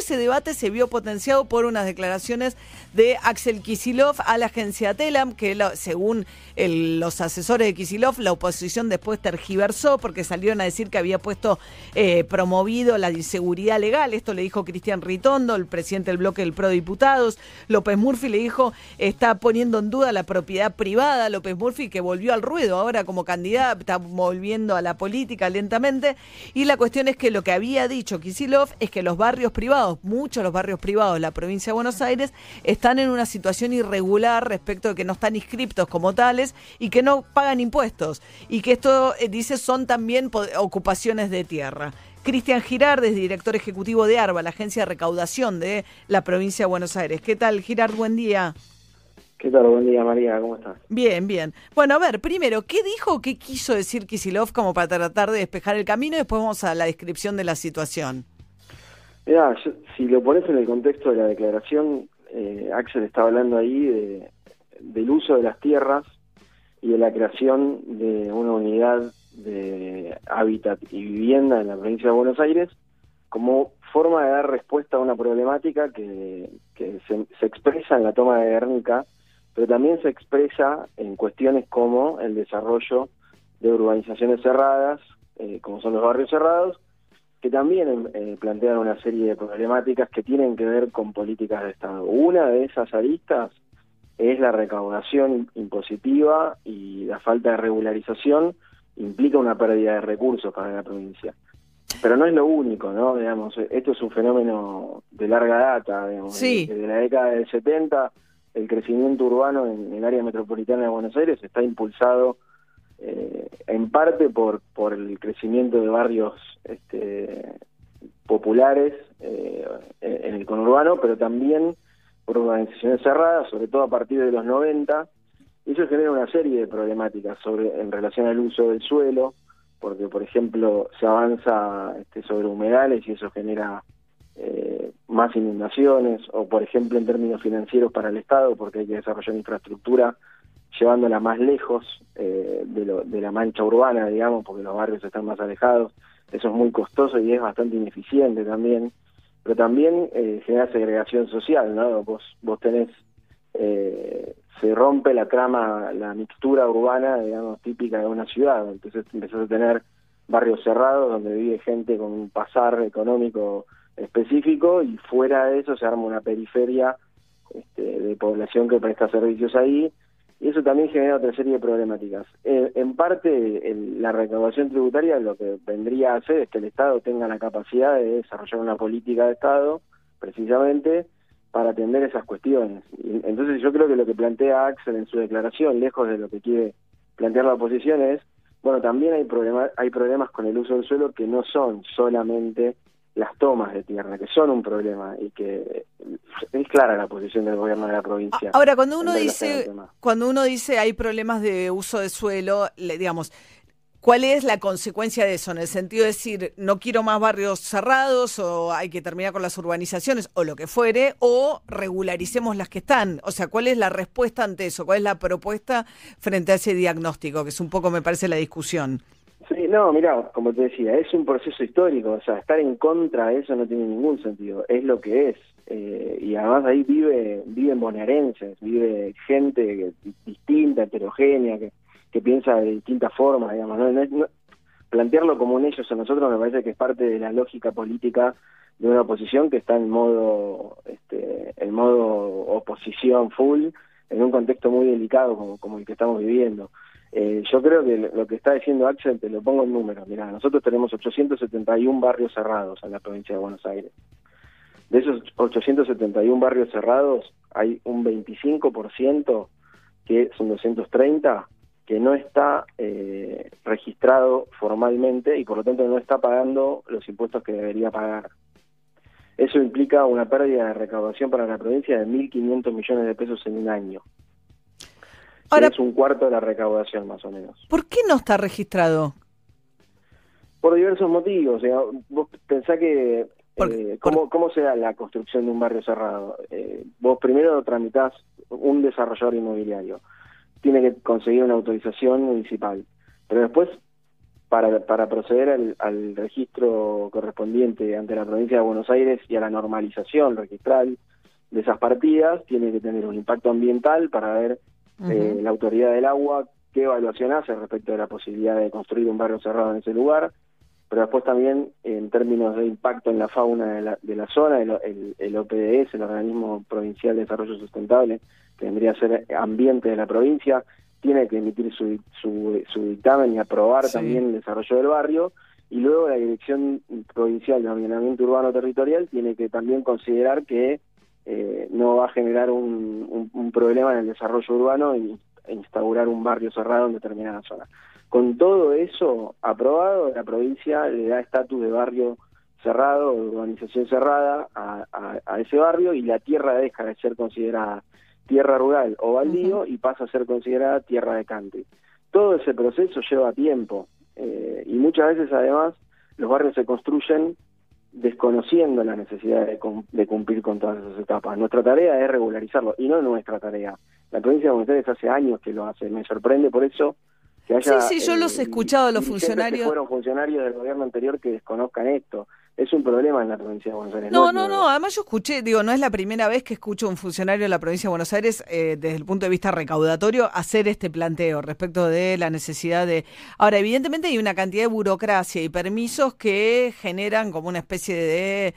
ese debate se vio potenciado por unas declaraciones de Axel Kisilov a la agencia Telam, que según los asesores de Kisilov, la oposición después tergiversó porque salieron a decir que había puesto eh, promovido la inseguridad legal. Esto le dijo Cristian Ritondo, el presidente del bloque del Pro Diputados. López Murphy le dijo, está poniendo en duda la propiedad privada. López Murphy que volvió al ruedo ahora como candidato, está volviendo a la política lentamente. Y la cuestión es que lo que había dicho Kisilov es que los barrios privados, muchos de los barrios privados de la provincia de Buenos Aires, están en una situación irregular respecto de que no están inscriptos como tales y que no pagan impuestos. Y que esto, eh, dice, son también ocupaciones de tierra. Cristian Girard director ejecutivo de ARBA, la agencia de recaudación de la provincia de Buenos Aires. ¿Qué tal, Girard? Buen día. ¿Qué tal? Buen día, María. ¿Cómo estás? Bien, bien. Bueno, a ver, primero, ¿qué dijo, qué quiso decir Kisilov como para tratar de despejar el camino? Y después vamos a la descripción de la situación. Si lo pones en el contexto de la declaración, eh, Axel estaba hablando ahí de, del uso de las tierras y de la creación de una unidad de hábitat y vivienda en la provincia de Buenos Aires como forma de dar respuesta a una problemática que, se, expresa en la toma de Guernica, pero también se expresa en cuestiones como el desarrollo de urbanizaciones cerradas, eh, como son los barrios cerrados, que también eh, plantean una serie de problemáticas que tienen que ver con políticas de Estado. Una de esas aristas es la recaudación impositiva y la falta de regularización implica una pérdida de recursos para la provincia. Pero no es lo único, ¿no? Digamos, esto es un fenómeno de larga data, digamos, desde la década del 70 el crecimiento urbano en el área metropolitana de Buenos Aires está impulsado eh, en parte por, por el crecimiento de barrios este, populares eh, en el conurbano, pero también por organizaciones cerradas, sobre todo a partir de los 90, y eso genera una serie de problemáticas sobre en relación al uso del suelo, porque por ejemplo se avanza este, sobre humedales y eso genera eh, más inundaciones, o por ejemplo en términos financieros para el Estado, porque hay que desarrollar infraestructura llevándola más lejos eh, de, la mancha urbana, digamos, porque los barrios están más alejados. Eso es muy costoso y es bastante ineficiente también. Pero también eh, genera segregación social, ¿no? Vos, vos tenés, eh, se rompe la trama, la mixtura urbana, digamos, típica de una ciudad. Entonces empezás a tener barrios cerrados donde vive gente con un pasar económico específico y fuera de eso se arma una periferia este, de población que presta servicios ahí y eso también genera otra serie de problemáticas. Eh, en parte, la recaudación tributaria lo que vendría a hacer es que el Estado tenga la capacidad de desarrollar una política de Estado, precisamente, para atender esas cuestiones. entonces yo creo que lo que plantea Axel en su declaración, lejos de lo que quiere plantear la oposición, es, bueno, también hay, problema, hay problemas con el uso del suelo que no son solamente las tomas de tierra, que son un problema y que es clara la posición del gobierno de la provincia. Ahora, cuando uno dice, cuando uno dice hay problemas de uso de suelo, le, digamos, ¿cuál es la consecuencia de eso? En el sentido de decir, no quiero más barrios cerrados o hay que terminar con las urbanizaciones o lo que fuere, o regularicemos las que están. O sea, ¿cuál es la respuesta ante eso? ¿Cuál es la propuesta frente a ese diagnóstico? Que es un poco, me parece, la discusión. Sí, no, mira, como te decía, es un proceso histórico, o sea, estar en contra de eso no tiene ningún sentido, es lo que es. Eh, y además ahí vive viven bonaerenses, vive gente distinta, heterogénea, que, que piensa de distintas formas, digamos. ¿no? plantearlo como un ellos o nosotros me parece que es parte de la lógica política de una oposición que está en modo, este, en modo oposición full, en un contexto muy delicado como el que estamos viviendo. Eh, yo creo que lo que está diciendo Axel, te lo pongo en números. Mira, nosotros tenemos 871 barrios cerrados en la provincia de Buenos Aires. De esos 871 barrios cerrados, hay un 25%, que son 230, que no está eh, registrado formalmente y por lo tanto no está pagando los impuestos que debería pagar. Eso implica una pérdida de recaudación para la provincia de 1.500 millones de pesos en un año. Ahora, es un cuarto de la recaudación, más o menos. ¿Por qué no está registrado? Por diversos motivos. O sea, vos pensás que... Eh, ¿cómo, ¿Cómo se da la construcción de un barrio cerrado? Eh, vos primero tramitas un desarrollador inmobiliario. Tiene que conseguir una autorización municipal. Pero después para, para proceder al, registro correspondiente ante la provincia de Buenos Aires y a la normalización registral de esas partidas, tiene que tener un impacto ambiental para ver eh, la autoridad del agua qué evaluación hace respecto de la posibilidad de construir un barrio cerrado en ese lugar, pero después también en términos de impacto en la fauna de la, de la zona, el, el, OPDS, el Organismo Provincial de Desarrollo Sustentable, que vendría a ser ambiente de la provincia, tiene que emitir su, su, dictamen y aprobar también el desarrollo del barrio, y luego la Dirección Provincial de Ordenamiento Urbano Territorial tiene que también considerar que eh, no va a generar un, un, problema en el desarrollo urbano y instaurar un barrio cerrado en determinada zona. Con todo eso aprobado, la provincia le da estatus de barrio cerrado, de urbanización cerrada a, a, ese barrio y la tierra deja de ser considerada tierra rural o baldío y pasa a ser considerada tierra de country. Todo ese proceso lleva tiempo eh, y muchas veces además los barrios se construyen desconociendo la necesidad de, de, cumplir con todas esas etapas. Nuestra tarea es regularizarlo y no nuestra tarea. La provincia de Buenos Aires hace años que lo hace. Me sorprende por eso que haya... Sí, sí, yo los he eh, escuchado a los funcionarios. fueron funcionarios del gobierno anterior que desconozcan esto es un problema en la provincia de Buenos Aires. No, no, no, además yo escuché, digo, no es la primera vez que escucho a un funcionario de la provincia de Buenos Aires eh, desde el punto de vista recaudatorio hacer este planteo respecto de la necesidad de... Ahora, evidentemente hay una cantidad de burocracia y permisos que generan como una especie de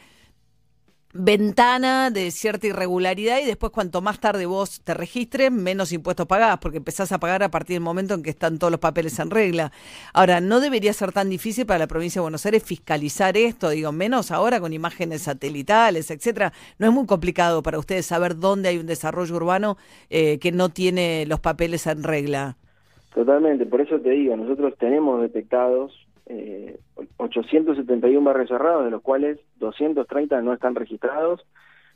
ventana de cierta irregularidad y después cuanto más tarde vos te registres, menos impuestos pagás, porque empezás a pagar a partir del momento en que están todos los papeles en regla. Ahora, no debería ser tan difícil para la provincia de Buenos Aires fiscalizar esto, digo, menos ahora con imágenes satelitales, etcétera. No es muy complicado para ustedes saber dónde hay un desarrollo urbano eh, que no tiene los papeles en regla. Totalmente, por eso te digo, nosotros tenemos detectados eh, 871 barrios cerrados, de los cuales 230 no están registrados,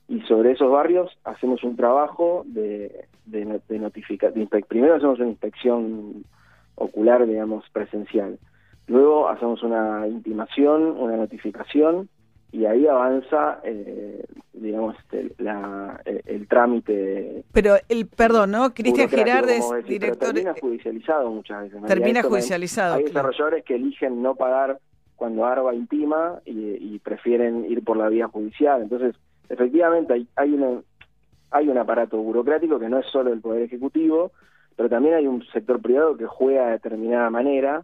y sobre esos barrios hacemos un trabajo de, de, de notificar. primero hacemos una inspección ocular, digamos, presencial. Luego hacemos una intimación, una notificación, y ahí avanza, eh, digamos, este, la, el, trámite. Pero el, perdón, ¿no? Cristian Gerardes, director. Termina judicializado muchas veces. Termina judicializado. Hay, desarrolladores que eligen no pagar cuando ARBA intima y, prefieren ir por la vía judicial. Entonces, efectivamente, hay, hay, una, hay un aparato burocrático que no es solo el Poder Ejecutivo, pero también hay un sector privado que juega de determinada manera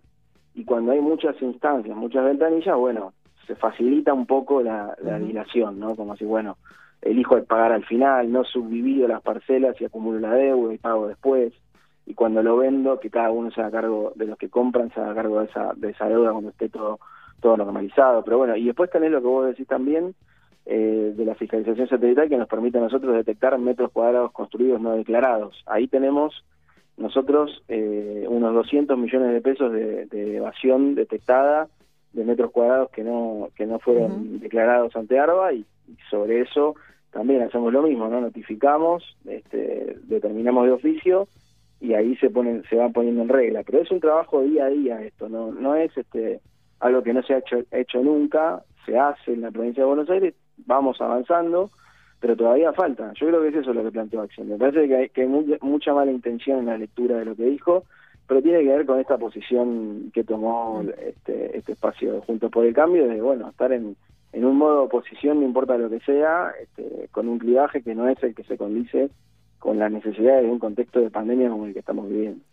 y cuando hay muchas instancias, muchas ventanillas, bueno, se facilita un poco la, dilación, ¿no? Como si, bueno, elijo pagar al final, no subdivido las parcelas y acumulo la deuda y pago después. Y cuando lo vendo, que cada uno se haga cargo de los que compran, se haga cargo de esa, de esa deuda cuando esté todo, todo normalizado. Pero bueno, y después tenés lo que vos decís también, eh, de la fiscalización satelital que nos permite a nosotros detectar metros cuadrados construidos no declarados. Ahí tenemos nosotros eh, unos 200 millones de pesos de, de evasión detectada de metros cuadrados que no que no fueron declarados ante ARBA y, sobre eso también hacemos lo mismo, ¿no? Notificamos, este, determinamos de oficio y ahí se ponen se van poniendo en regla, pero es un trabajo día a día esto, no no es este algo que no se ha hecho hecho nunca, se hace en la provincia de Buenos Aires, vamos avanzando, pero todavía falta. Yo creo que es eso lo que planteó Acción. Me parece que hay, que hay mucha mala intención en la lectura de lo que dijo pero tiene que ver con esta posición que tomó este, este espacio Juntos por el Cambio, de bueno, estar en, en un modo de oposición, no importa lo que sea, este, con un clivaje que no es el que se condice con las necesidades de un contexto de pandemia como el que estamos viviendo.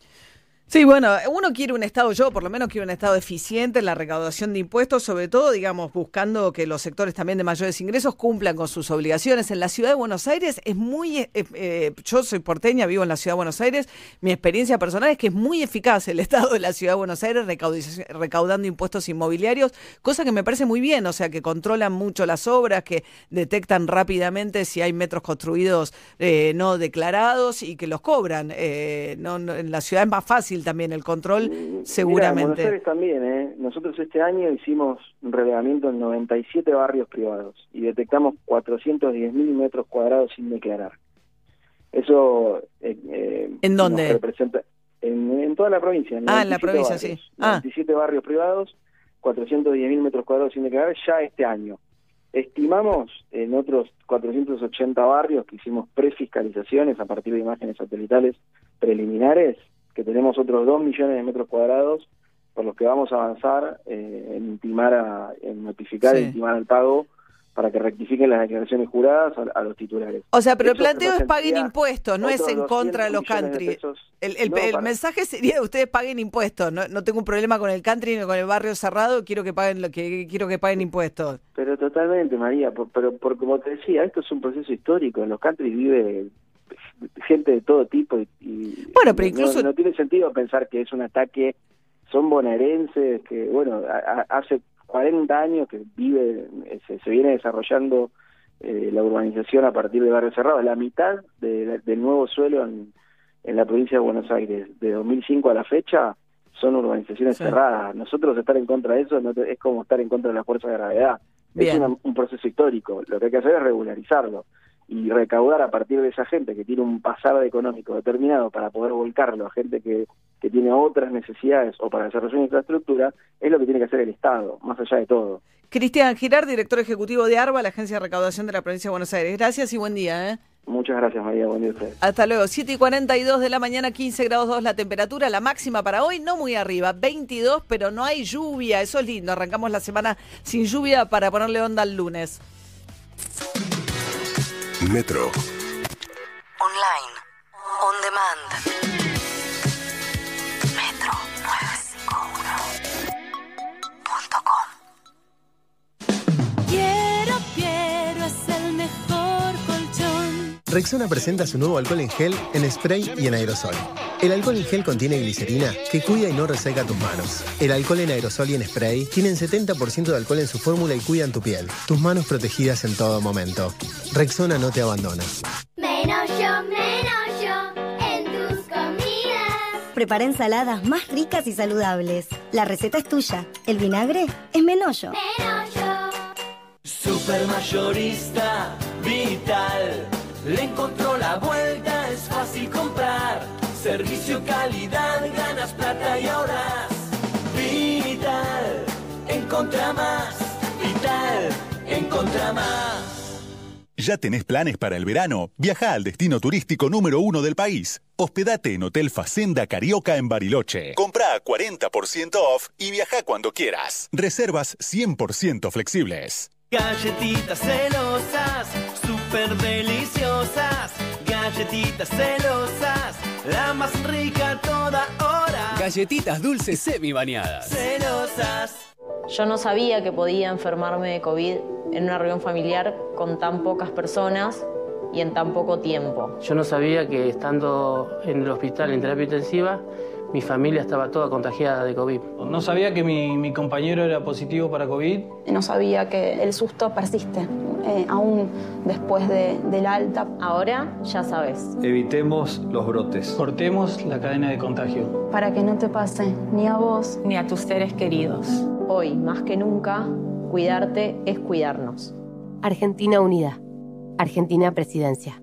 Sí, bueno, uno quiere un Estado, yo por lo menos quiero un Estado eficiente en la recaudación de impuestos, sobre todo, digamos, buscando que los sectores también de mayores ingresos cumplan con sus obligaciones. En la ciudad de Buenos Aires es muy, eh, eh, yo soy porteña, vivo en la ciudad de Buenos Aires, mi experiencia personal es que es muy eficaz el Estado de la ciudad de Buenos Aires recaudando impuestos inmobiliarios, cosa que me parece muy bien, o sea, que controlan mucho las obras, que detectan rápidamente si hay metros construidos eh, no declarados y que los cobran. no, en la ciudad es más fácil también el control, seguramente. Buenos Aires también, ¿eh? Nosotros este año hicimos un relevamiento en 97 barrios privados y detectamos 410 mil metros cuadrados sin declarar. Eso. Eh, eh, ¿En dónde? Representa, en, toda la provincia. ah, en la provincia, sí. Ah. 97 barrios privados, 410 mil metros cuadrados sin declarar ya este año. Estimamos en otros 480 barrios que hicimos prefiscalizaciones a partir de imágenes satelitales preliminares que tenemos otros 2 millones de metros cuadrados por los que vamos a avanzar eh, en intimar, a, en notificar e intimar al pago para que rectifiquen las declaraciones juradas a, los titulares. O sea, pero el planteo es paguen impuestos, no es en contra de los country. el, el, mensaje sería ustedes paguen impuestos, no, no tengo un problema con el country ni con el barrio cerrado, quiero que paguen lo que quiero que paguen impuestos. Pero totalmente, María, pero por como te decía, esto es un proceso histórico, en los country vive gente de todo tipo y, bueno, pero incluso no, tiene sentido pensar que es un ataque son bonaerenses que bueno hace 40 años que vive, se, viene desarrollando eh, la urbanización a partir de Barrio Cerrado. La mitad del nuevo suelo en, la provincia de Buenos Aires, de 2005 a la fecha, son urbanizaciones cerradas. Nosotros estar en contra de eso es como estar en contra de la fuerza de gravedad. Es un proceso histórico. Lo que hay que hacer es regularizarlo y recaudar a partir de esa gente que tiene un pasado económico determinado para poder volcarlo a gente que, que tiene otras necesidades o para desarrollar infraestructura, es lo que tiene que hacer el Estado, más allá de todo. Cristian Girard, director ejecutivo de ARBA, la Agencia de Recaudación de la Provincia de Buenos Aires. Gracias y buen día. ¿eh? Muchas gracias, María. Buen día a ustedes. Hasta luego. 7 y 42 de la mañana, 15 grados 2 la temperatura. La máxima para hoy, no muy arriba, 22, pero no hay lluvia. Eso es lindo. Arrancamos la semana sin lluvia para ponerle onda al lunes. Metro. Online. On demand. Rexona presenta su nuevo alcohol en gel, en spray y en aerosol. El alcohol en gel contiene glicerina que cuida y no reseca tus manos. El alcohol en aerosol y en spray tienen 70% de alcohol en su fórmula y cuidan tu piel. Tus manos protegidas en todo momento. Rexona no te abandona. Menos yo, menos yo en tus comidas. Prepara ensaladas más ricas y saludables. La receta es tuya. El vinagre es Menollo. Menollo. Supermayorista, vital. Le encontró la vuelta, es fácil comprar Servicio, calidad, ganas plata y ahorras. Vital, encontra más. Vital, encontra más. ¿Ya tenés planes para el verano? Viaja al destino turístico número uno del país. Hospedate en Hotel Facenda Carioca en Bariloche. Compra a 40% off y viaja cuando quieras. Reservas 100% flexibles. Galletitas celosas, súper deliciosas. Galletitas celosas la más rica toda hora. Galletitas dulces semi bañadas. Celosas. Yo no sabía que podía enfermarme de COVID en una reunión familiar con tan pocas personas y en tan poco tiempo. Yo no sabía que estando en el hospital en terapia intensiva mi familia estaba toda contagiada de COVID. No sabía que mi, compañero era positivo para COVID. No sabía que el susto persiste, eh, aún después de, del alta. Ahora ya sabes. Evitemos los brotes. Cortemos la cadena de contagio. Para que no te pase ni a vos ni a tus seres queridos. Hoy, más que nunca, cuidarte es cuidarnos. Argentina Unida. Argentina Presidencia.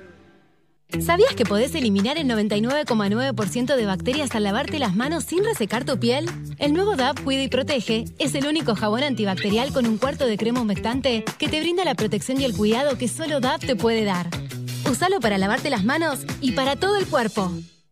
¿Sabías que podés eliminar el 99,9% de bacterias al lavarte las manos sin resecar tu piel? El nuevo DAP Cuida y Protege es el único jabón antibacterial con un cuarto de crema humectante que te brinda la protección y el cuidado que solo DAP te puede dar. Usalo para lavarte las manos y para todo el cuerpo.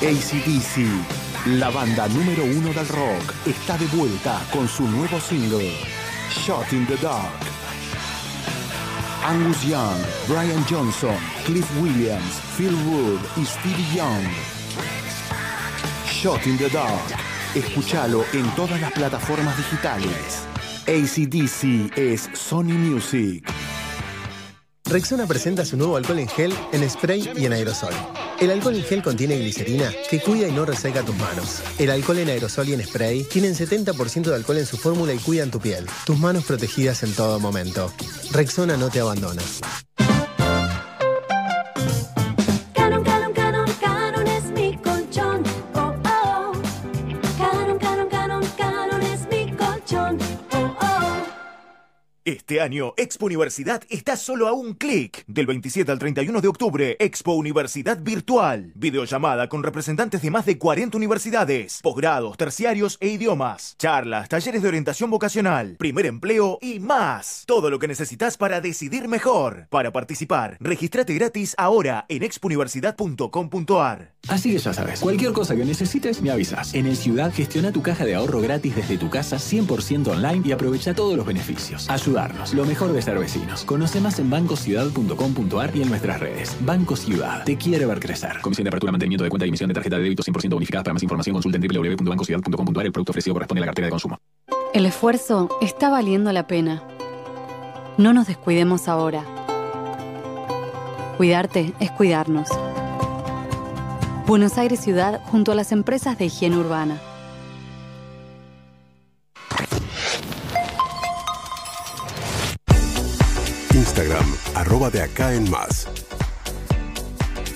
ACDC, la banda número uno del rock, está de vuelta con su nuevo single, Shot in the Dark. Angus Young, Brian Johnson, Cliff Williams, Phil Wood y Stevie Young. Shot in the Dark. Escúchalo en todas las plataformas digitales. ACDC es Sony Music. Rexona presenta su nuevo alcohol en gel, en spray y en aerosol. El alcohol en gel contiene glicerina que cuida y no reseca tus manos. El alcohol en aerosol y en spray tienen 70% de alcohol en su fórmula y cuidan tu piel. Tus manos protegidas en todo momento. Rexona no te abandona. Este año, Expo Universidad está solo a un clic. Del 27 al 31 de octubre, Expo Universidad Virtual. Videollamada con representantes de más de 40 universidades, posgrados, terciarios e idiomas. Charlas, talleres de orientación vocacional, primer empleo y más. Todo lo que necesitas para decidir mejor. Para participar, registrate gratis ahora en expouniversidad.com.ar. Así que ya sabes, cualquier cosa que necesites me avisas. En el Ciudad gestiona tu caja de ahorro gratis desde tu casa 100% online y aprovecha todos los beneficios. Ayudarnos, lo mejor de ser vecinos. Conoce más en bancociudad.com.ar y en nuestras redes. Banco Ciudad, te quiere ver crecer. Comisión de apertura, mantenimiento de cuenta y emisión de tarjeta de débito 100% bonificada. Para más información consulta en www.bancociudad.com.ar. El producto ofrecido corresponde a la cartera de consumo. El esfuerzo está valiendo la pena. No nos descuidemos ahora. Cuidarte es cuidarnos. Buenos Aires Ciudad junto a las empresas de higiene urbana. Instagram, arroba de acá en más.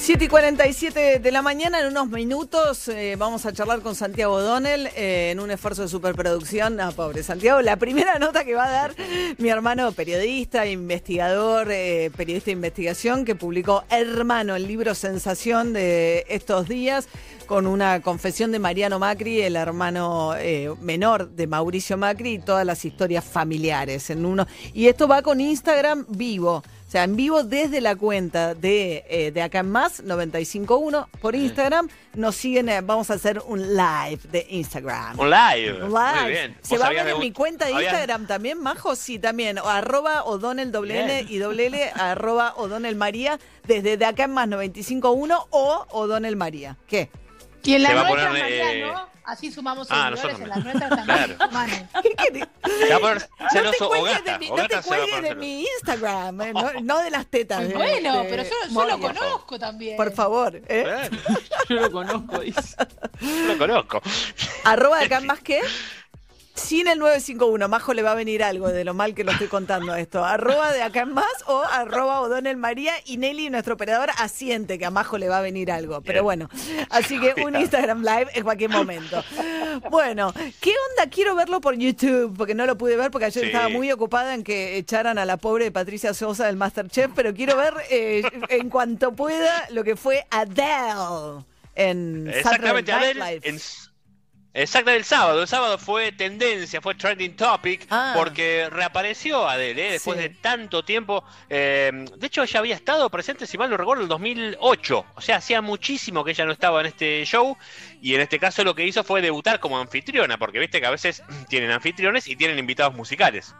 7 y 47 de la mañana, en unos minutos eh, vamos a charlar con Santiago Donnell eh, en un esfuerzo de superproducción. Ah, pobre Santiago, la primera nota que va a dar mi hermano periodista, investigador, eh, periodista de investigación, que publicó Hermano, el libro sensación de estos días, con una confesión de Mariano Macri, el hermano eh, menor de Mauricio Macri, y todas las historias familiares en uno. Y esto va con Instagram vivo. Sea, en vivo desde la cuenta de, eh, de acá en más, 951 por Instagram. Nos siguen, eh, vamos a hacer un live de Instagram. Un live. Muy bien. ¿Se ¿Vos va a ver en mi cuenta de habías- Instagram también, Majo? Sí, también. O arroba O'Donnell doble N Bien. y doble L, arroba O'Donnell María, desde de acá en más 951 o O'Donnell María. ¿Qué? Y en la Se va a poner, María, eh, ¿no? Así sumamos ah, seguidores nosotros en las nuestras también. Claro. No te cuelgues de mi, no te cuelgues de Instagram, eh, no, no de las tetas. de- Bueno, de pero yo, yo lo conozco también. Por favor, ¿eh? Yo lo conozco, dice. Yo lo conozco. Arroba de acá más que. Sin el 951, Majo le va a venir algo de lo mal que lo estoy contando esto. Arroba de acá en más o arroba O'Donnell María y Nelly, nuestro operador, asiente que a Majo le va a venir algo. Pero bueno, así que un Instagram Live en cualquier momento. Bueno, ¿qué onda? Quiero verlo por YouTube, porque no lo pude ver porque ayer Sí. estaba muy ocupada en que echaran a la pobre Patricia Sosa del Masterchef, pero quiero ver eh, en cuanto pueda lo que fue Adele en Saturday. Night Live. En, exactamente, el sábado. El sábado fue tendencia, fue trending topic, Ah. porque reapareció Adele, ¿eh? después Sí. de tanto tiempo. Eh, de hecho, ella había estado presente, si mal no recuerdo, en el 2008. O sea, hacía muchísimo que ella no estaba en este show. Y en este caso lo que hizo fue debutar como anfitriona, porque viste que a veces tienen anfitriones y tienen invitados musicales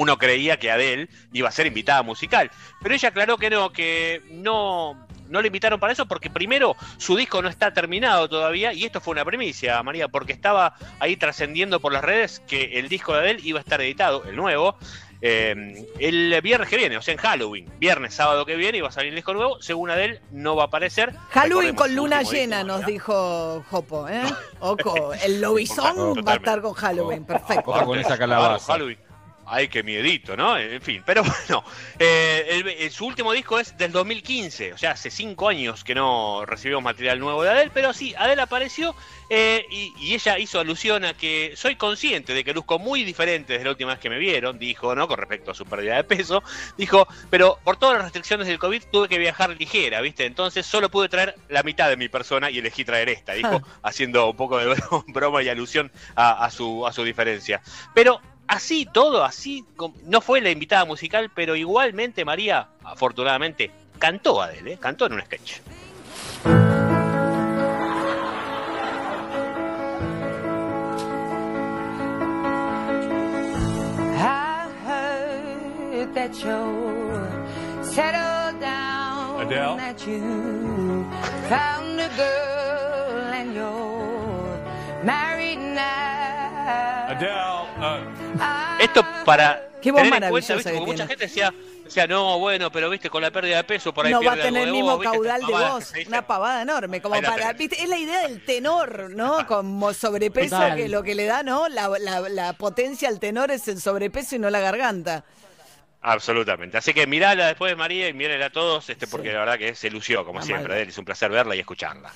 uno creía que Adele iba a ser invitada musical. Pero ella aclaró que no, que no, no le invitaron para eso porque primero su disco no está terminado todavía y esto fue una primicia, María, porque estaba ahí trascendiendo por las redes que el disco de Adele iba a estar editado, el nuevo, eh, el viernes que viene, o sea, en Halloween. Viernes, sábado que viene iba a salir el disco nuevo. Según Adele, no va a aparecer. Halloween Recordemos con luna llena, disco, nos dijo Jopo, ¿eh? Ojo, el lobizón va a estar con Halloween, perfecto. Ojo con esa calabaza. Halloween. Ay, qué miedito, ¿no? En fin, pero bueno, eh, el- el- su último disco es del 2015, o sea, hace cinco años que no recibimos material nuevo de Adele, pero sí, Adele apareció eh, y, y ella hizo alusión a que soy consciente de que luzco muy diferente desde la última vez que me vieron, dijo, ¿no? Con respecto a su pérdida de peso, dijo, pero por todas las restricciones del COVID tuve que viajar ligera, ¿viste? Entonces solo pude traer la mitad de mi persona y elegí traer esta, dijo, haciendo un poco de bro- broma y alusión a, a su, a su diferencia. Pero así todo, así, no fue la invitada musical, pero igualmente María, afortunadamente, cantó Adele, ¿eh? cantó en un sketch. I heard that you settled down. Adele. That you found a girl and you're married now. Esto para Qué voz tener en maravillosa cuenta, ¿viste? que Porque mucha gente decía, decía, no, bueno, pero viste, con la pérdida de peso por ahí no va a tener el mismo caudal de voz, una pavada enorme, como para. ¿viste? es la idea del tenor, ¿no? Como sobrepeso Total. que lo que le da, ¿no? La, la- la potencia al tenor es el sobrepeso y no la garganta. Absolutamente. Así que mirala después, María, y mírenla a todos, este, porque la verdad que se lució, como La siempre. Es un placer verla y escucharla.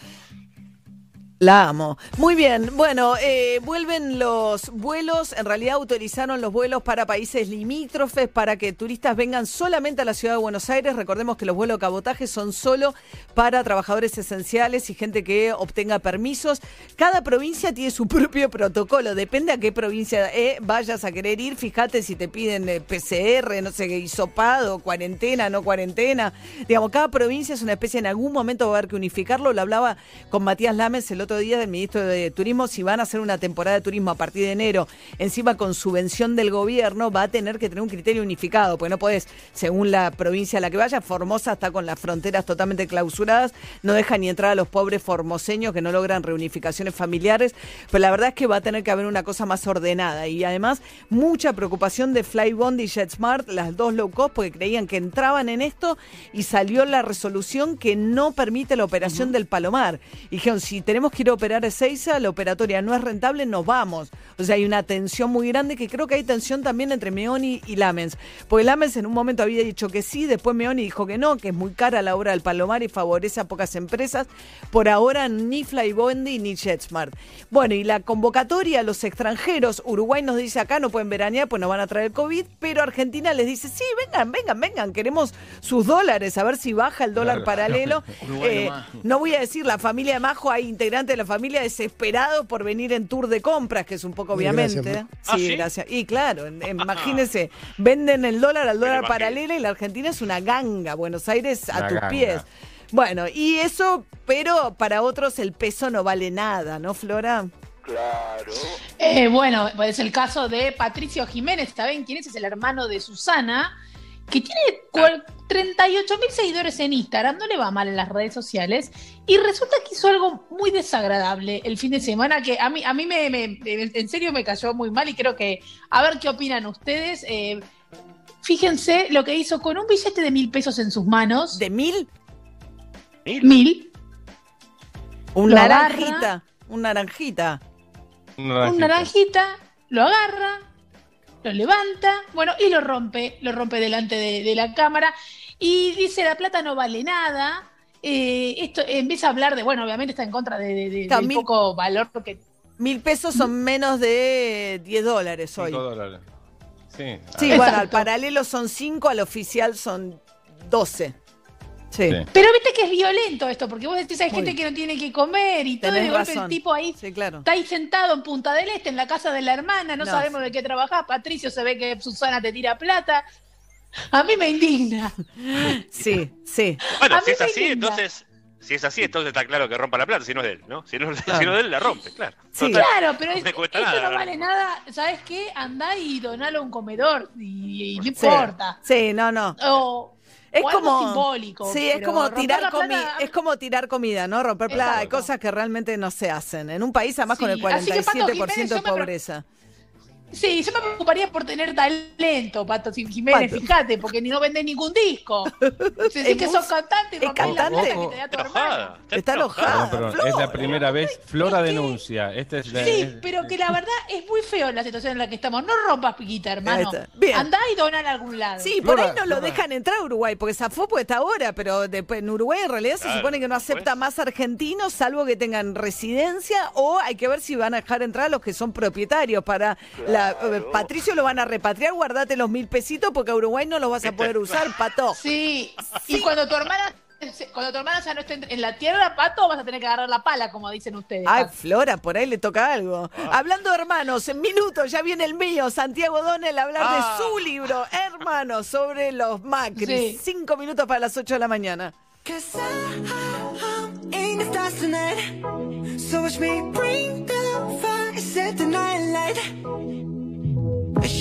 La amo. Muy bien. Bueno, eh, vuelven los vuelos. En realidad autorizaron los vuelos para países limítrofes para que turistas vengan solamente a la ciudad de Buenos Aires. Recordemos que los vuelos de cabotaje son solo para trabajadores esenciales y gente que obtenga permisos. Cada provincia tiene su propio protocolo. Depende a qué provincia eh, vayas a querer ir. Fíjate si te piden eh, PCR, no sé qué, hisopado, cuarentena, no cuarentena. Digamos, cada provincia es una especie, en algún momento va a haber que unificarlo. Lo hablaba con Matías Lames el otro día del ministro de Turismo. Si van a hacer una temporada de turismo a partir de enero, encima con subvención del gobierno, va a tener que tener un criterio unificado, porque no puedes, según la provincia a la que vaya, Formosa está con las fronteras totalmente clausuradas, no deja ni entrar a los pobres formoseños que no logran reunificaciones familiares, pero la verdad es que va a tener que haber una cosa más ordenada y además mucha preocupación de Flybond y JetSmart, las dos low cost, porque creían que entraban en esto y salió la resolución que no permite la operación del Palomar. Y dijeron, si tenemos a operar a Ezeiza, la operatoria no es rentable, nos vamos. O sea, hay una tensión muy grande que creo que hay tensión también entre Meoni y Lamens. Porque Lamens en un momento había dicho que sí, después Meoni dijo que no, que es muy cara la obra del Palomar y favorece a pocas empresas. Por ahora ni Flybondi ni JetSmart. Bueno, y la convocatoria a los extranjeros, Uruguay nos dice acá no pueden veranear, pues no van a traer COVID, pero Argentina les dice, sí, vengan, vengan, vengan, queremos sus dólares, a ver si baja el dólar Claro. paralelo. Eh, no voy a decir la familia de Majo, hay integrantes de la familia desesperados por venir en tour de compras, que es un poco obviamente. gracias. ¿no? sí, ¿Ah, sí? gracias. Y claro, en- imagínense, venden el dólar al dólar paralelo y la Argentina es una ganga, Buenos Aires a Una tus ganga. pies. Bueno, y eso, pero para otros el peso no vale nada, ¿no, Flora? Claro. Eh, bueno, es el caso de Patricio Jiménez, ¿saben quién es? Es el hermano de Susana, que tiene cual- 38 mil seguidores en Instagram, no le va mal en las redes sociales, y resulta que hizo algo muy desagradable el fin de semana que a mí, a mí me, me- en serio me cayó muy mal y creo que, a ver qué opinan ustedes. eh, fíjense lo que hizo con un billete de mil pesos en sus manos. ¿De mil? Mil. Un Lo naranjita, agarra. un naranjita. un naranjita, lo agarra, lo levanta, bueno, y lo rompe, lo rompe delante de, de la cámara y dice la plata no vale nada. Eh, esto empieza a hablar de, bueno, obviamente está en contra de, de- de- Claro, del mil- poco valor porque Mil pesos son menos de 10 dólares hoy. 5 dólares. Sí. Sí, bueno, al paralelo son 5, al oficial son 12. Sí. Pero viste que es violento esto, porque vos decís hay Muy. gente que no tiene que comer y todo, y de golpe razón. el tipo ahí Sí, claro. está ahí sentado en Punta del Este, en la casa de la hermana, no, No, sabemos de qué trabajás, Patricio se ve que Susana te tira plata. A mí me indigna. Sí, sí. Bueno, si es así, indigna. entonces. Si es así, entonces está claro que rompa la plata, si no es de él, ¿no? Si no, Claro. si no es de él, la rompe, claro. Sí. Total. Claro, pero No es- esto nada, no vale nada. ¿Sabes qué? Andá y donalo a un comedor y, y no Sí. importa. Sí, no, no. O, Es o algo como simbólico. Sí, es como tirar la comi- plata- es como tirar comida, ¿no? Romper plata, hay cosas que realmente no se hacen. En un país además con el Sí, así que, Pato 47% Jiménez, de yo me pobreza. Sí, yo me preocuparía por tener talento, Pato Jiménez, Pato. fíjate, porque ni no vendés ningún disco. Decís que sos cantante y rompés la cantante. plata que te da tu hermano. Está enojada. No, pero es la primera vez. Flora denuncia. Este es la- Sí, es- pero que la verdad es muy feo la situación en la que estamos. No rompas piquita, hermano. Andá y donar a algún lado. Sí, por ahí no lo dejan entrar a Uruguay, porque zafó porque está ahora, pero después en Uruguay en realidad se supone que no acepta más argentinos, salvo que tengan residencia, o hay que ver si van a dejar entrar a los que son propietarios. Para la Patricio lo van a repatriar, guardate los mil pesitos, porque a Uruguay no los vas a poder usar, pato. Sí, y cuando tu hermana cuando tu hermana ya no esté en la tierra, pato, vas a tener que agarrar la pala, como dicen ustedes. Ay. Flora, por ahí le toca algo. Hablando de hermanos, en minutos ya viene el mío, Santiago Donel, a hablar Ah. de su libro, Hermanos, sobre los Macri. Sí. Cinco minutos para las ocho de la mañana.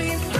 streets.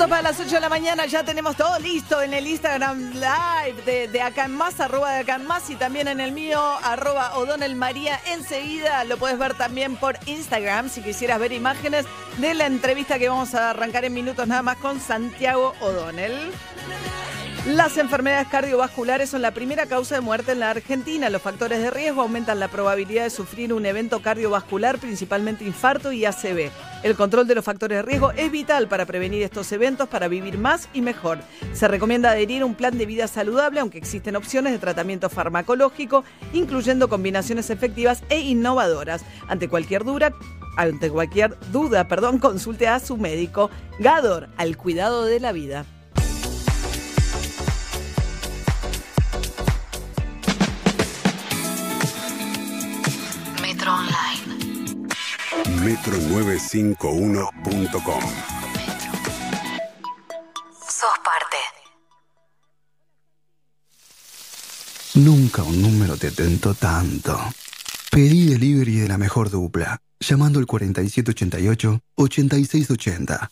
Minutos para las 8 de la mañana, ya tenemos todo listo en el Instagram Live de, de Acá en Más, arroba de Acá en Más y también en el mío, arroba O'Donnell María. Enseguida lo puedes ver también por Instagram si quisieras ver imágenes de la entrevista que vamos a arrancar en minutos nada más con Santiago O'Donnell. Las enfermedades cardiovasculares son la primera causa de muerte en la Argentina. Los factores de riesgo aumentan la probabilidad de sufrir un evento cardiovascular, principalmente infarto y ACV. El control de los factores de riesgo es vital para prevenir estos eventos, para vivir más y mejor. Se recomienda adherir a un plan de vida saludable, aunque existen opciones de tratamiento farmacológico, incluyendo combinaciones efectivas e innovadoras. Ante cualquier duda, ante cualquier duda, perdón, consulte a su médico. Gador, al cuidado de la vida. Metro951.com Sos parte. Nunca un número te tentó tanto. Pedí delivery de la mejor dupla, llamando al 4788-8680.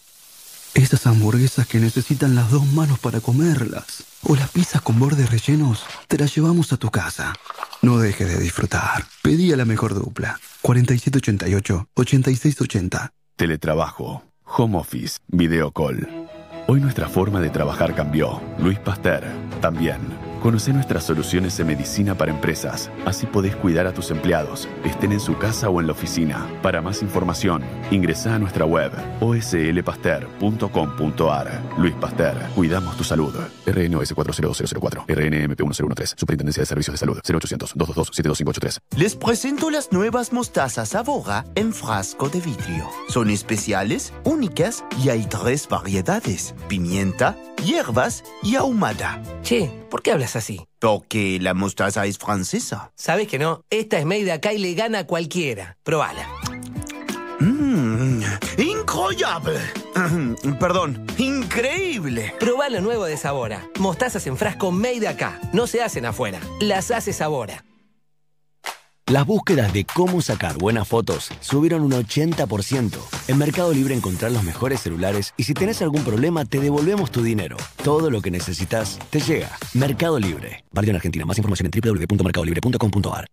Esas hamburguesas que necesitan las dos manos para comerlas. O las pizzas con bordes rellenos, te las llevamos a tu casa. No dejes de disfrutar. Pedí a la mejor dupla. 4788-8680. Teletrabajo, home office, video call. Hoy nuestra forma de trabajar cambió. Luis Pasteur, también. Conoce nuestras soluciones de medicina para empresas. Así podés cuidar a tus empleados, estén en su casa o en la oficina. Para más información, ingresa a nuestra web oslpaster.com.ar. Luis Pasteur, cuidamos tu salud. RNOS 40004, RNMP 1013, Superintendencia de Servicios de Salud, 0800-222-72583. Les presento las nuevas mostazas Aboga en frasco de vidrio. Son especiales, únicas y hay tres variedades: pimienta, hierbas y ahumada. Che, ¿por qué hablas así? Porque la mostaza es francesa. ¿Sabes que no? Esta es made de acá y le gana a cualquiera. Probala. Mmm, incroyable. Perdón, increíble. Probá lo nuevo de Sabora. Mostazas en frasco made de acá. No se hacen afuera. Las hace Sabora. Las búsquedas de cómo sacar buenas fotos subieron un 80%. En Mercado Libre encontrás los mejores celulares y si tenés algún problema te devolvemos tu dinero. Todo lo que necesitas te llega. Mercado Libre. Válido en Argentina. Más información en www.mercadolibre.com.ar.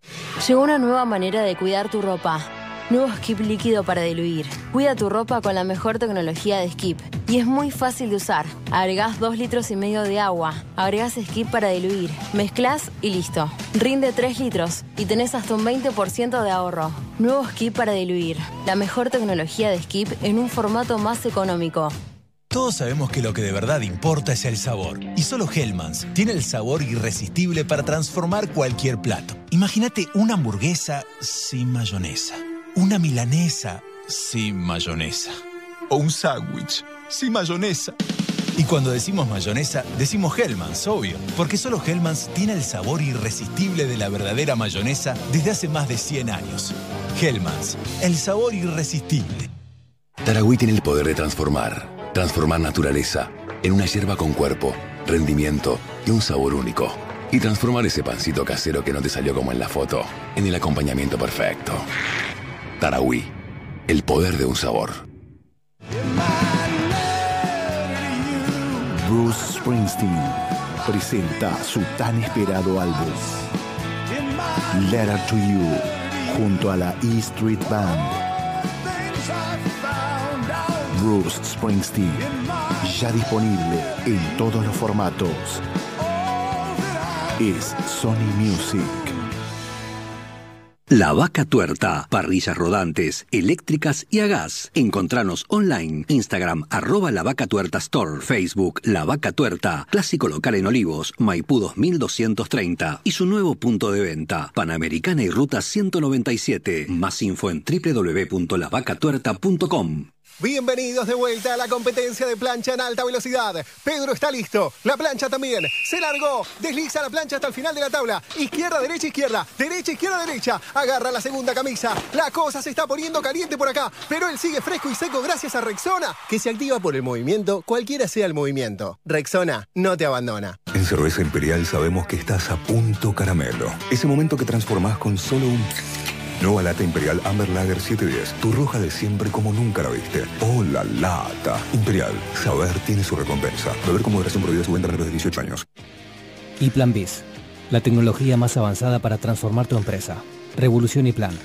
Llegó una nueva manera de cuidar tu ropa. Nuevo Skip líquido para diluir. Cuida tu ropa con la mejor tecnología de Skip. Y es muy fácil de usar. Agregás 2 litros y medio de agua. Agregás Skip para diluir. Mezclas y listo. Rinde 3 litros y tenés hasta un 20% de ahorro. Nuevo Skip para diluir. La mejor tecnología de Skip en un formato más económico. Todos sabemos que lo que de verdad importa es el sabor. Y solo Hellmann's tiene el sabor irresistible para transformar cualquier plato. Imagínate una hamburguesa sin mayonesa. Una milanesa sin mayonesa. O un sándwich sin mayonesa. Y cuando decimos mayonesa, decimos Hellmann's, obvio. Porque solo Hellmann's tiene el sabor irresistible de la verdadera mayonesa desde hace más de 100 años. Hellmann's, el sabor irresistible. Taragüí tiene el poder de transformar. Transformar naturaleza en una hierba con cuerpo, rendimiento y un sabor único. Y transformar ese pancito casero que no te salió como en la foto en el acompañamiento perfecto. El poder de un sabor. Bruce Springsteen presenta su tan esperado álbum Letter to You junto a la E Street Band. Bruce Springsteen ya disponible en todos los formatos. Es Sony Music. La Vaca Tuerta, parrillas rodantes, eléctricas y a gas. Encontranos online, Instagram, arroba La Vaca Tuerta Store, Facebook, La Vaca Tuerta, clásico local en Olivos, Maipú 2230 y su nuevo punto de venta, Panamericana y Ruta 197. Más info en www.lavacatuerta.com. Bienvenidos de vuelta a la competencia de plancha en alta velocidad. Pedro está listo. La plancha también. Se largó. Desliza la plancha hasta el final de la tabla. Izquierda, derecha, izquierda. Derecha, izquierda, derecha. Agarra la segunda camisa. La cosa se está poniendo caliente por acá. Pero él sigue fresco y seco gracias a Rexona, que se activa por el movimiento, cualquiera sea el movimiento. Rexona no te abandona. En Cerveza Imperial sabemos que estás a punto caramelo. Ese momento que transformás con solo un... Nueva lata Imperial Amber Lager 710. Tu roja de siempre como nunca la viste. ¡Oh, la lata! Imperial. Saber tiene su recompensa. Beber con moderación prohibida su venta de 18 años. Y Plan Biz, la tecnología más avanzada para transformar tu empresa. Revolución y Plan.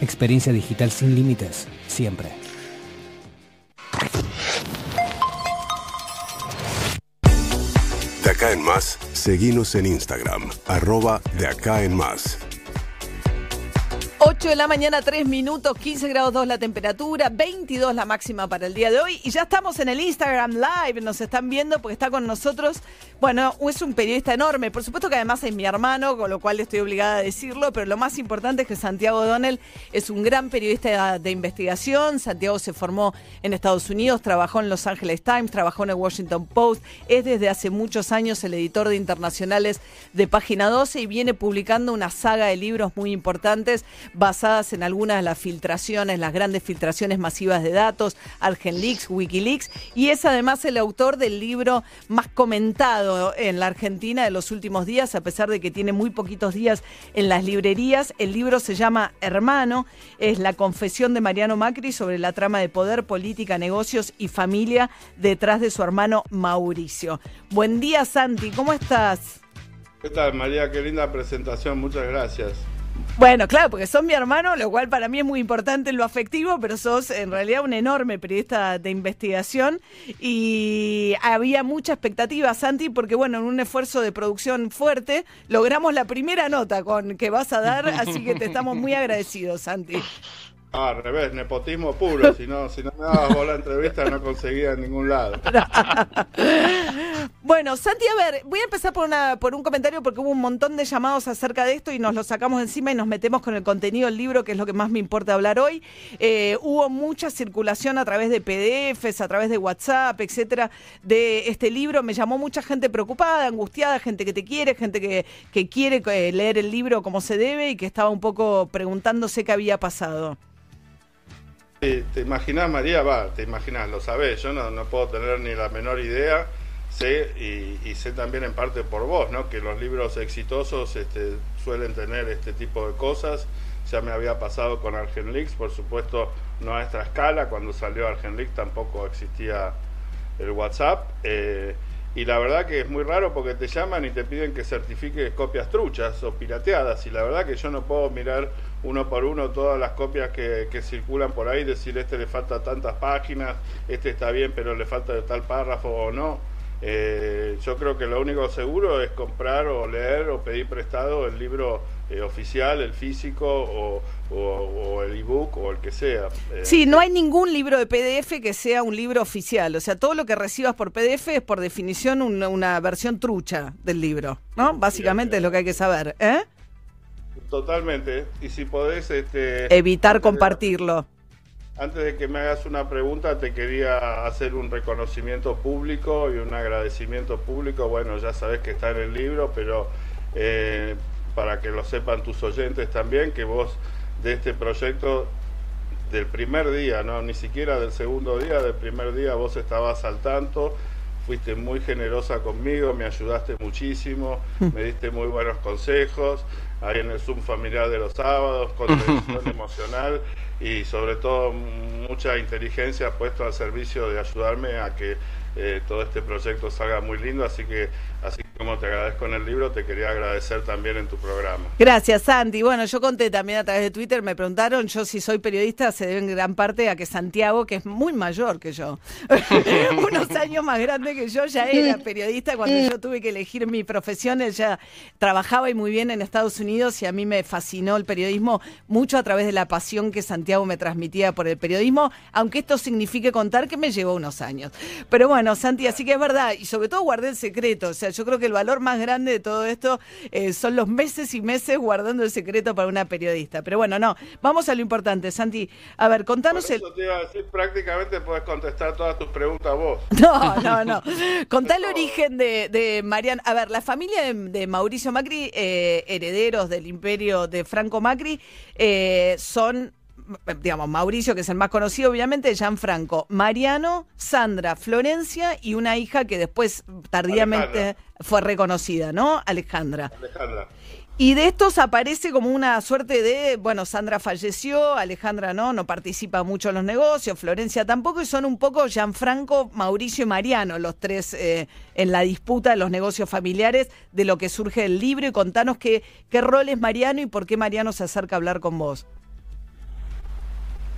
Experiencia digital sin límites, siempre. De acá en más, seguinos en Instagram, arroba de acá en más. 8.50. 8 de la mañana, 3 minutos, 15 grados 2 la temperatura, 22 la máxima para el día de hoy. Y ya estamos en el Instagram Live, nos están viendo porque está con nosotros. Bueno, es un periodista enorme, por supuesto que además es mi hermano, con lo cual estoy obligada a decirlo, pero lo más importante es que Santiago Donnell es un gran periodista de investigación. Santiago se formó en Estados Unidos, trabajó en Los Angeles Times, trabajó en el Washington Post, es desde hace muchos años el editor de internacionales de Página 12 y viene publicando una saga de libros muy importantes basadas en algunas de las filtraciones, las grandes filtraciones masivas de datos, ArgenLeaks, Wikileaks, y es además el autor del libro más comentado en la Argentina de los últimos días, a pesar de que tiene muy poquitos días en las librerías. El libro se llama Hermano, es la confesión de Mariano Macri sobre la trama de poder, política, negocios y familia detrás de su hermano Mauricio. Buen día, Santi, ¿cómo estás? ¿Qué tal, María? Qué linda presentación, muchas gracias. Bueno, claro, porque sos mi hermano, lo cual para mí es muy importante en lo afectivo, pero sos en realidad un enorme periodista de investigación y había mucha expectativa, Santi, porque bueno, en un esfuerzo de producción fuerte logramos la primera nota con que vas a dar, así que te estamos muy agradecidos, Santi. Ah, al revés, nepotismo puro. Si no, si no me dabas vos la entrevista, no conseguía en ningún lado. Bueno, Santi, a ver, voy a empezar por, una, por un comentario porque hubo un montón de llamados acerca de esto y nos lo sacamos encima y nos metemos con el contenido del libro, que es lo que más me importa hablar hoy. Eh, hubo mucha circulación a través de PDFs, a través de WhatsApp, etcétera, de este libro. Me llamó mucha gente preocupada, angustiada, gente que te quiere, gente que, que quiere eh, leer el libro como se debe y que estaba un poco preguntándose qué había pasado. Te, te imaginás, María, va, te imaginás, lo sabés, yo no, no puedo tener ni la menor idea. sé y, y sé también en parte por vos, ¿no? Que los libros exitosos este, suelen tener este tipo de cosas. Ya me había pasado con Argenlix, por supuesto, no a esta escala. Cuando salió Argenlix tampoco existía el WhatsApp. eh, y la verdad que es muy raro porque te llaman y te piden que certifiques copias truchas o pirateadas. Y la verdad que yo no puedo mirar uno por uno todas las copias que, que circulan por ahí, decir este le falta tantas páginas, este está bien pero le falta tal párrafo o no. Eh, yo creo que lo único seguro es comprar o leer o pedir prestado el libro eh, oficial, el físico o, o- o el ebook o el que sea. Eh, Sí, no hay ningún libro de PDF que sea un libro oficial. O sea, todo lo que recibas por PDF es por definición una, una versión trucha del libro, ¿no? Básicamente es lo que hay que saber, ¿eh? Totalmente. Y si podés... Este, Evitar compartirlo. Antes de que me hagas una pregunta, te quería hacer un reconocimiento público y un agradecimiento público. Bueno, ya sabes que está en el libro, pero eh, para que lo sepan tus oyentes también, que vos de este proyecto del primer día, no ni siquiera del segundo día, del primer día vos estabas al tanto, fuiste muy generosa conmigo, me ayudaste muchísimo, me diste muy buenos consejos, ahí en el Zoom familiar de los sábados, contención emocional y sobre todo mucha inteligencia puesto al servicio de ayudarme a que eh, todo este proyecto salga muy lindo, así que así como te agradezco en el libro, te quería agradecer también en tu programa. Gracias, Santi. Bueno, yo conté también a través de Twitter, me preguntaron, yo si soy periodista se debe en gran parte a que Santiago, que es muy mayor que yo, unos años más grande que yo, ya era periodista cuando yo tuve que elegir mi profesión, él ya trabajaba y muy bien en Estados Unidos y a mí me fascinó el periodismo mucho a través de la pasión que Santiago me transmitía por el periodismo, aunque esto signifique contar que me llevó unos años. Pero bueno, Santi, así que es verdad, y sobre todo guardé el secreto, o sea, yo creo que el valor más grande de todo esto eh, son los meses y meses guardando el secreto para una periodista. Pero bueno, no, vamos a lo importante, Santi. A ver, contanos el... Eso te iba a decir, prácticamente puedes contestar todas tus preguntas vos. No, no, no. Contá el origen de, de Mariano. A ver, la familia de, de Mauricio Macri, eh, herederos del imperio de Franco Macri, eh, son, digamos, Mauricio, que es el más conocido, obviamente, Gianfranco, Mariano, Sandra, Florencia y una hija que después, tardíamente, Alejandra. fue reconocida, ¿no? Alejandra. Alejandra. Y de estos aparece como una suerte de, bueno, Sandra falleció, Alejandra no, no participa mucho en los negocios, Florencia tampoco, y son un poco Gianfranco, Mauricio y Mariano, los tres eh, en la disputa de los negocios familiares de lo que surge del libro. Y contanos qué, qué rol es Mariano y por qué Mariano se acerca a hablar con vos.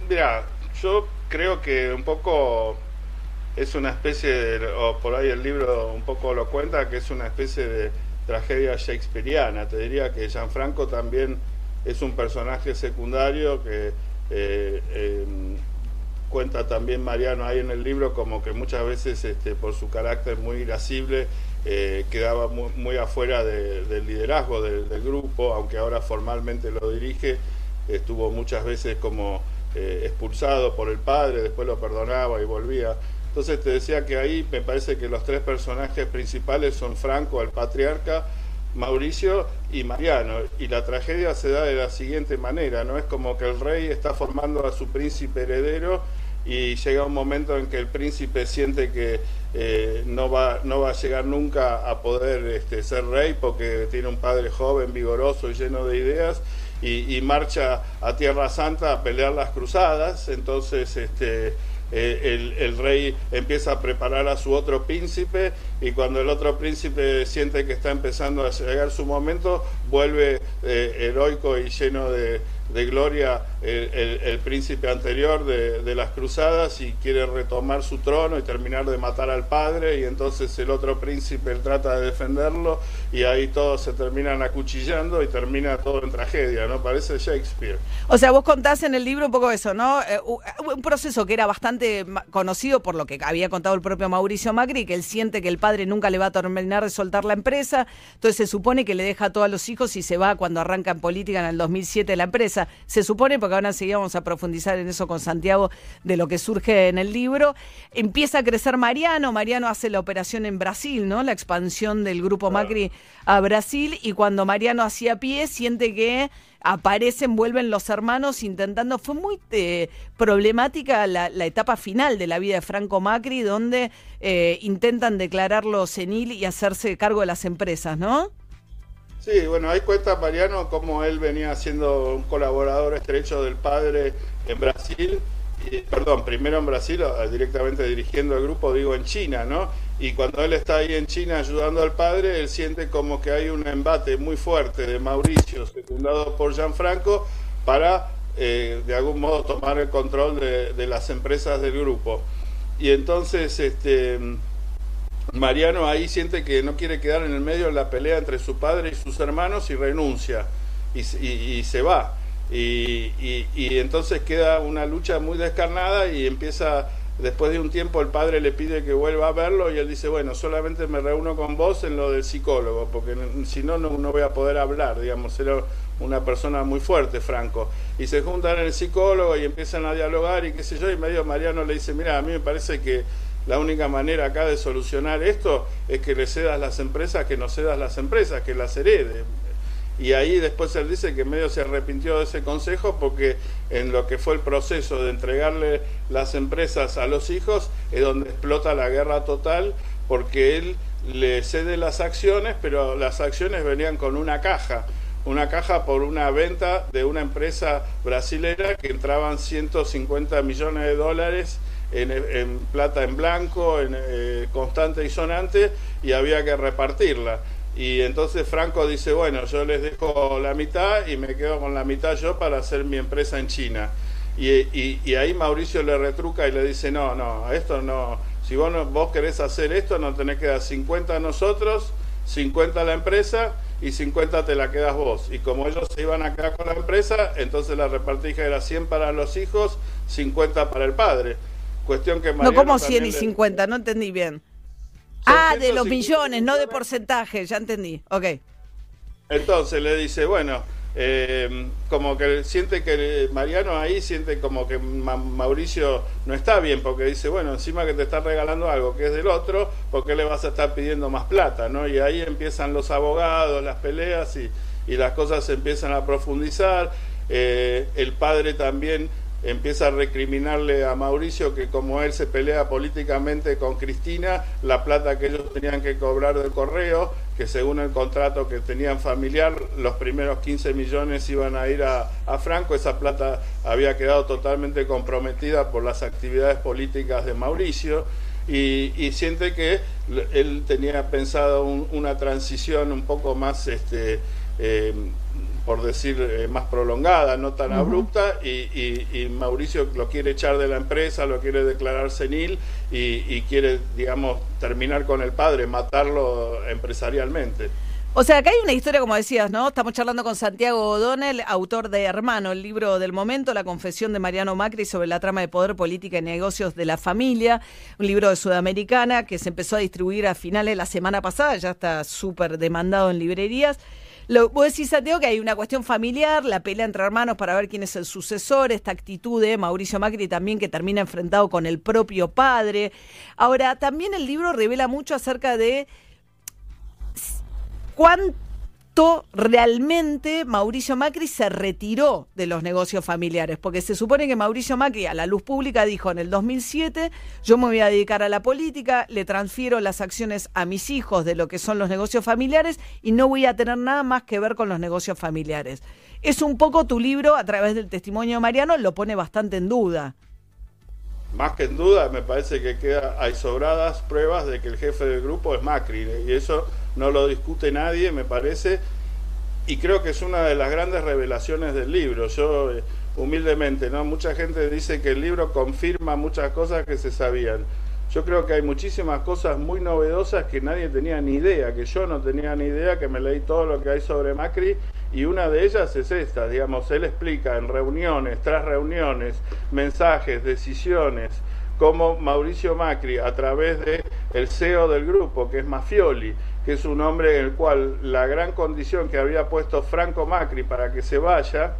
Mira, yo creo que un poco es una especie de, o por ahí el libro un poco lo cuenta, que es una especie de tragedia shakespeariana. Te diría que Gianfranco también es un personaje secundario que eh, eh, cuenta también Mariano ahí en el libro como que muchas veces este, por su carácter muy irascible eh, quedaba muy, afuera de- del liderazgo del grupo, aunque ahora formalmente lo dirige, estuvo muchas veces como eh, expulsado por el padre, después lo perdonaba y volvía. Entonces te decía que ahí me parece que los tres personajes principales son Franco, el patriarca, Mauricio y Mariano. Y la tragedia se da de la siguiente manera, ¿no? Es como que el rey está formando a su príncipe heredero y llega un momento en que el príncipe siente que eh, no, va, no va a llegar nunca a poder este, ser rey porque tiene un padre joven, vigoroso y lleno de ideas y, marcha a Tierra Santa a pelear las cruzadas. Entonces, este, eh, el, el rey empieza a preparar a su otro príncipe y cuando el otro príncipe siente que está empezando a llegar su momento, vuelve eh, heroico y lleno de, de gloria el, príncipe anterior de, las cruzadas y quiere retomar su trono y terminar de matar al padre y entonces el otro príncipe trata de defenderlo y ahí todos se terminan acuchillando y termina todo en tragedia, ¿no? Parece Shakespeare. O sea, vos contás en el libro un poco eso, ¿no? Eh, u- un proceso que era bastante conocido por lo que había contado el propio Mauricio Macri, que él siente que el padre nunca le va a terminar de soltar la empresa, entonces se supone que le deja a todos los hijos y se va cuando arranca en política en el 2007 la empresa. Se supone, porque ahora sí vamos a profundizar en eso con Santiago, de lo que surge en el libro. Empieza a crecer Mariano, Mariano hace la operación en Brasil, ¿no? La expansión del grupo Macri a Brasil, y cuando Mariano hacía pie, siente que aparecen, vuelven los hermanos intentando. Fue muy eh, problemática la, la, etapa final de la vida de Franco Macri, donde eh, intentan declararlo senil y hacerse cargo de las empresas, ¿no? Sí, bueno, ahí cuenta Mariano cómo él venía siendo un colaborador estrecho del padre en Brasil, y, perdón, primero en Brasil, directamente dirigiendo el grupo, digo en China, ¿no? Y cuando él está ahí en China ayudando al padre, él siente como que hay un embate muy fuerte de Mauricio, secundado por Gianfranco, para eh, de algún modo tomar el control de, de las empresas del grupo. Y entonces, este Mariano ahí siente que no quiere quedar en el medio de la pelea entre su padre y sus hermanos y renuncia y, y, se va. Y, y, entonces queda una lucha muy descarnada y empieza, después de un tiempo el padre le pide que vuelva a verlo y él dice, bueno, solamente me reúno con vos en lo del psicólogo, porque si no, no voy a poder hablar, digamos, era una persona muy fuerte, Franco. Y se juntan en el psicólogo y empiezan a dialogar y qué sé yo, y medio Mariano le dice, mira, a mí me parece que la única manera acá de solucionar esto es que le cedas las empresas, que no cedas las empresas, que las herede. Y ahí después él dice que medio se arrepintió de ese consejo porque en lo que fue el proceso de entregarle las empresas a los hijos es donde explota la guerra total porque él le cede las acciones, pero las acciones venían con una caja, una caja por una venta de una empresa brasilera que entraban 150 millones de dólares en, plata en blanco, en eh, constante y sonante, y había que repartirla. Y entonces Franco dice, bueno, yo les dejo la mitad y me quedo con la mitad yo para hacer mi empresa en China. Y, ahí Mauricio le retruca y le dice, no, no, esto no, si vos, no, vos querés hacer esto, no tenés que dar 50 a nosotros, 50 a la empresa y 50 te la quedas vos. Y como ellos se iban a quedar con la empresa, entonces la repartija era 100 para los hijos, 50 para el padre. Cuestión que No, como 100 y 50, no entendí bien. Ah, de los millones, no de porcentaje, ya entendí. Ok. Entonces le dice, bueno, eh, como que siente que Mariano ahí siente como que Mauricio no está bien, porque dice, bueno, encima que te está regalando algo que es del otro, ¿por qué le vas a estar pidiendo más plata? ¿no? Y ahí empiezan los abogados, las peleas y, y las cosas se empiezan a profundizar. Eh, el padre también empieza a recriminarle a Mauricio que como él se pelea políticamente con Cristina, la plata que ellos tenían que cobrar del correo, que según el contrato que tenían familiar, los primeros 15 millones iban a ir a, Franco, esa plata había quedado totalmente comprometida por las actividades políticas de Mauricio. Y, siente que él tenía pensado una transición un poco más este, eh, por decir, eh, más prolongada, no tan abrupta, y, Mauricio lo quiere echar de la empresa, lo quiere declarar senil y, quiere, digamos, terminar con el padre, matarlo empresarialmente. O sea, acá hay una historia, como decías, ¿no? Estamos charlando con Santiago O'Donnell, autor de Hermano, el libro del momento, la confesión de Mariano Macri sobre la trama de poder, política y negocios de la familia, un libro de Sudamericana que se empezó a distribuir a finales de la semana pasada, ya está súper demandado en librerías. Lo, vos decís, Santiago, que hay una cuestión familiar, la pelea entre hermanos para ver quién es el sucesor, esta actitud de Mauricio Macri también que termina enfrentado con el propio padre. Ahora, también el libro revela mucho acerca de cuánto realmente Mauricio Macri se retiró de los negocios familiares, porque se supone que Mauricio Macri a la luz pública dijo en el 2007, yo me voy a dedicar a la política, le transfiero las acciones a mis hijos de lo que son los negocios familiares y no voy a tener nada más que ver con los negocios familiares. Es un poco tu libro, a través del testimonio de Mariano, lo pone bastante en duda. Más que en duda, me parece que queda, hay sobradas pruebas de que el jefe del grupo es Macri, y eso no lo discute nadie, me parece, y creo que es una de las grandes revelaciones del libro. Yo, eh, humildemente, ¿no? Mucha gente dice que el libro confirma muchas cosas que se sabían. Yo creo que hay muchísimas cosas muy novedosas que nadie tenía ni idea, que yo no tenía ni idea, que me leí todo lo que hay sobre Macri y una de ellas es esta, digamos, él explica en reuniones, tras reuniones, mensajes, decisiones, cómo Mauricio Macri, a través de el CEO del grupo, que es Mafioli, que es un hombre en el cual la gran condición que había puesto Franco Macri para que se vaya,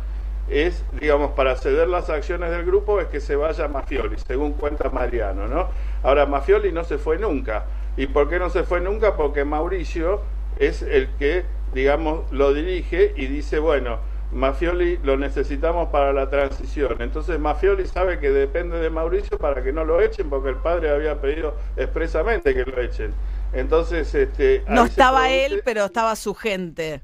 es, digamos, para ceder las acciones del grupo es que se vaya Mafioli, según cuenta Mariano, ¿no? Ahora, Mafioli no se fue nunca. ¿Y por qué no se fue nunca? Porque Mauricio es el que, digamos, lo dirige y dice, bueno, Mafioli lo necesitamos para la transición. Entonces Mafioli sabe que depende de Mauricio para que no lo echen, porque el padre había pedido expresamente que lo echen. Entonces, este, No estaba él, pero estaba su gente.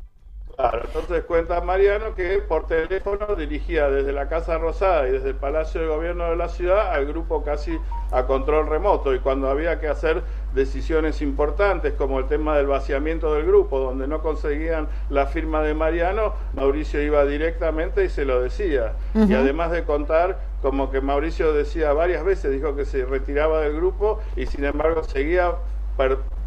Claro, entonces cuenta Mariano que por teléfono dirigía desde la Casa Rosada y desde el Palacio de Gobierno de la ciudad al grupo casi a control remoto y cuando había que hacer decisiones importantes como el tema del vaciamiento del grupo, donde no conseguían la firma de Mariano, Mauricio iba directamente y se lo decía. Y además de contar como que Mauricio decía varias veces, dijo que se retiraba del grupo y sin embargo seguía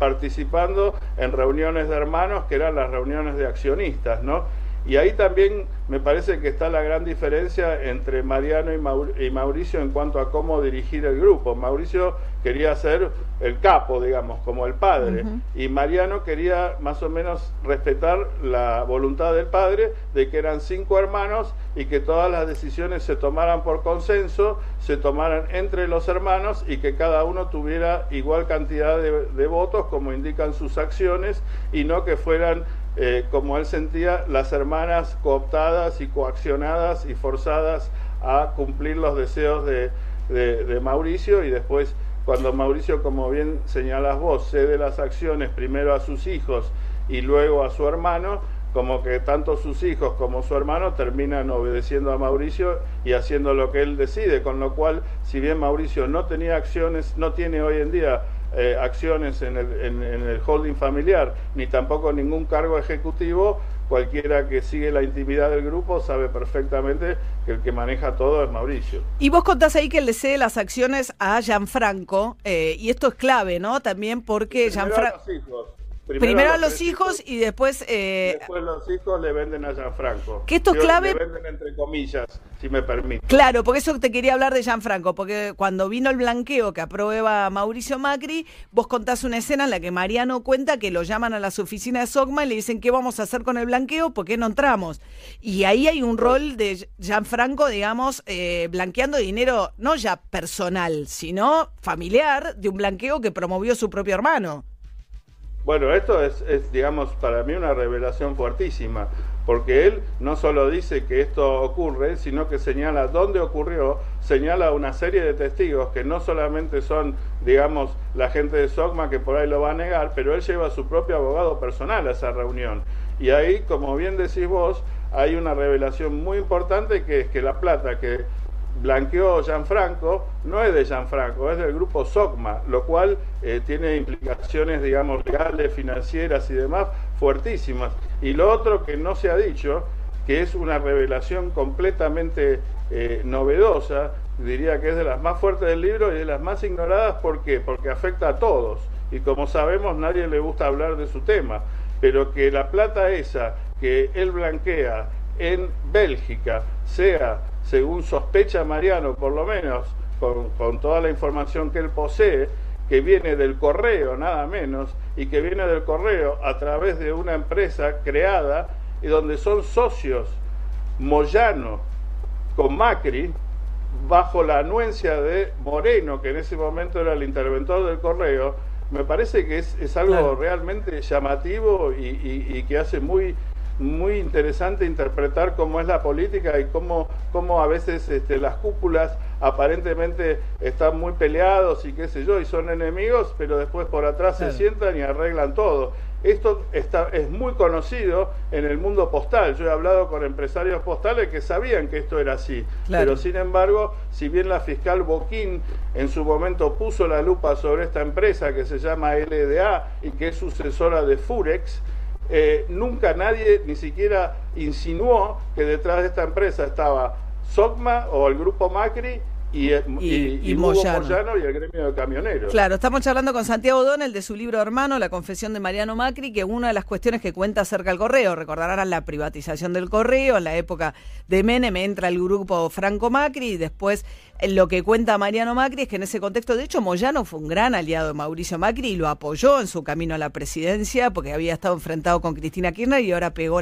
participando en reuniones de hermanos, que eran las reuniones de accionistas, ¿no? Y ahí también me parece que está la gran diferencia entre Mariano y, Maur- y Mauricio en cuanto a cómo dirigir el grupo. Mauricio quería ser el capo, digamos, como el padre, y Mariano quería más o menos respetar la voluntad del padre de que eran cinco hermanos y que todas las decisiones se tomaran por consenso, se tomaran entre los hermanos y que cada uno tuviera igual cantidad de, de votos como indican sus acciones y no que fueran, eh, como él sentía, las hermanas cooptadas y coaccionadas y forzadas a cumplir los deseos de, de- Mauricio y después cuando Mauricio, como bien señalas vos, cede las acciones primero a sus hijos y luego a su hermano, como que tanto sus hijos como su hermano terminan obedeciendo a Mauricio y haciendo lo que él decide, con lo cual, si bien Mauricio no tenía acciones, no tiene hoy en día eh, acciones en el, en- en el holding familiar, ni tampoco ningún cargo ejecutivo, cualquiera que sigue la intimidad del grupo sabe perfectamente que el que maneja todo es Mauricio. Y vos contás ahí que le cede las acciones a Gianfranco, eh, y esto es clave, ¿no? También porque Primero a Gianfranco... los hijos. Primero, a los tres hijos y después... eh, Después los hijos le venden a Gianfranco. Que esto es clave- Le venden entre comillas, si me permite. Claro, porque eso te quería hablar de Gianfranco, porque cuando vino el blanqueo que aprueba Mauricio Macri, vos contás una escena en la que Mariano cuenta que lo llaman a las oficinas de Sogma y le dicen qué vamos a hacer con el blanqueo, por qué no entramos. Y ahí hay un rol de Gianfranco, digamos, eh, blanqueando dinero no ya personal, sino familiar de un blanqueo que promovió su propio hermano. Bueno, esto es, es, digamos, para mí una revelación fuertísima, porque él no solo dice que esto ocurre, sino que señala dónde ocurrió, señala una serie de testigos que no solamente son, digamos, la gente de Sogma que por ahí lo va a negar, pero él lleva a su propio abogado personal a esa reunión. Y ahí, como bien decís vos, hay una revelación muy importante que es que la plata que blanqueó Gianfranco no es de Gianfranco, es del grupo SOCMA, lo cual eh, tiene implicaciones, digamos, legales, financieras y demás fuertísimas. Y lo otro que no se ha dicho, que es una revelación completamente eh, novedosa, diría que es de las más fuertes del libro y de las más ignoradas, ¿por qué? Porque afecta a todos. Y como sabemos, nadie le gusta hablar de su tema, pero que la plata esa que él blanquea en Bélgica sea según sospecha Mariano, por lo menos, con, con, toda la información que él posee, que viene del correo, nada menos, y que viene del correo a través de una empresa creada y donde son socios Moyano con Macri, bajo la anuencia de Moreno, que en ese momento era el interventor del correo, me parece que es, es algo claro. realmente llamativo y, y, y que hace muy muy interesante interpretar cómo es la política y cómo, cómo a veces este, las cúpulas aparentemente están muy peleados y qué sé yo, y son enemigos, pero después por atrás claro. se sientan y arreglan todo. Esto está, es muy conocido en el mundo postal. Yo he hablado con empresarios postales que sabían que esto era así. Claro. Pero sin embargo, si bien la fiscal Boquín en su momento puso la lupa sobre esta empresa que se llama LDA y que es sucesora de Furex, eh, nunca nadie ni siquiera insinuó que detrás de esta empresa estaba Sogma o el grupo Macri y, y, y, y Moyano. Moyano. y el gremio de camioneros. Claro, estamos charlando con Santiago Donel de su libro Hermano, La confesión de Mariano Macri, que una de las cuestiones que cuenta acerca del correo, recordarán la privatización del correo, en la época de Menem entra el grupo Franco Macri y después lo que cuenta Mariano Macri es que en ese contexto, de hecho, Moyano fue un gran aliado de Mauricio Macri y lo apoyó en su camino a la presidencia porque había estado enfrentado con Cristina Kirchner y ahora pegó la